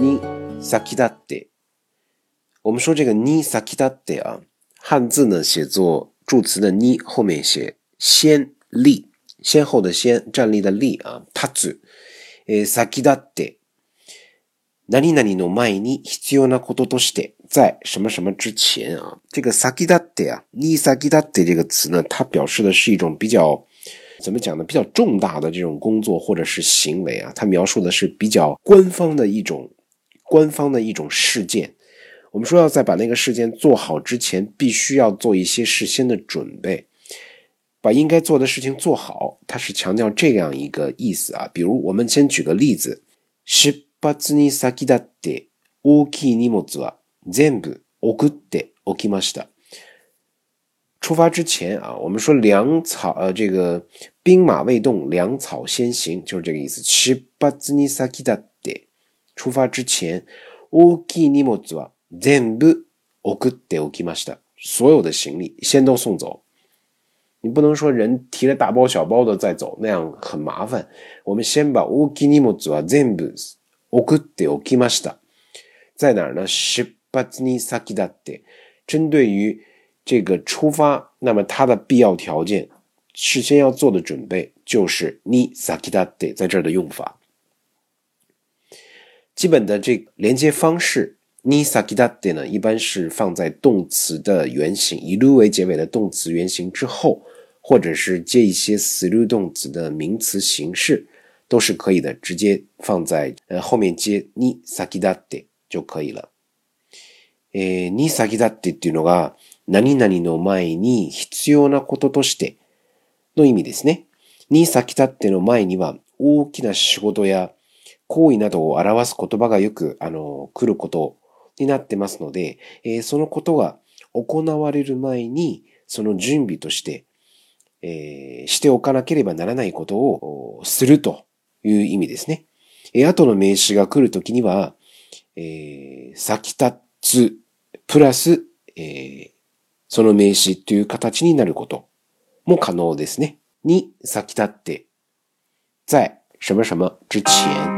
你さっきだって，我们说这个你さっきだって啊，汉字呢写作助词的你后面写先立先后的先站立的立啊。たずえさっきだって、なになにのまいに必要なこととして，在什么什么之前啊？这个さっきだって啊，你さっきだって这个词呢，它表示的是一种比较怎么讲呢？比较重大的这种工作或者是行为啊，它描述的是比较官方的一种。官方的一种事件，我们说要在把那个事件做好之前，必须要做一些事先的准备，把应该做的事情做好。它是强调这样一个意思啊。比如，我们先举个例子：出发之前啊，我们说粮草，呃，这个兵马未动，粮草先行，就是这个意思。出发之前，オキニモズは全部オクテオキマシた，所有的行李先都送走。你不能说人提了大包小包的再走，那样很麻烦。我们先把オキニモズは全部オクテオキマシた，在哪儿呢？シバツニサキダ针对于这个出发，那么它的必要条件，事先要做的准备，就是ニサキダテ，在这儿的用法。基本的这连接方式，ni s a k i d a t 呢，一般是放在动词的原型以 lu 为结尾的动词原型之后，或者是接一些 t h r o u 动词的名词形式，都是可以的，直接放在呃后面接 ni s a k i d a t 就可以了。えー、ni s a k i d a t っていうのが何々の前に必要なこととしての意味ですね。に先立っての前には大きな仕事や行為などを表す言葉がよく、あの、来ることになってますので、えー、そのことが行われる前に、その準備として、えー、しておかなければならないことをするという意味ですね。えー、後の名詞が来るときには、えー、先立つ、プラス、えー、その名詞という形になることも可能ですね。に先立って、在什么什么之前。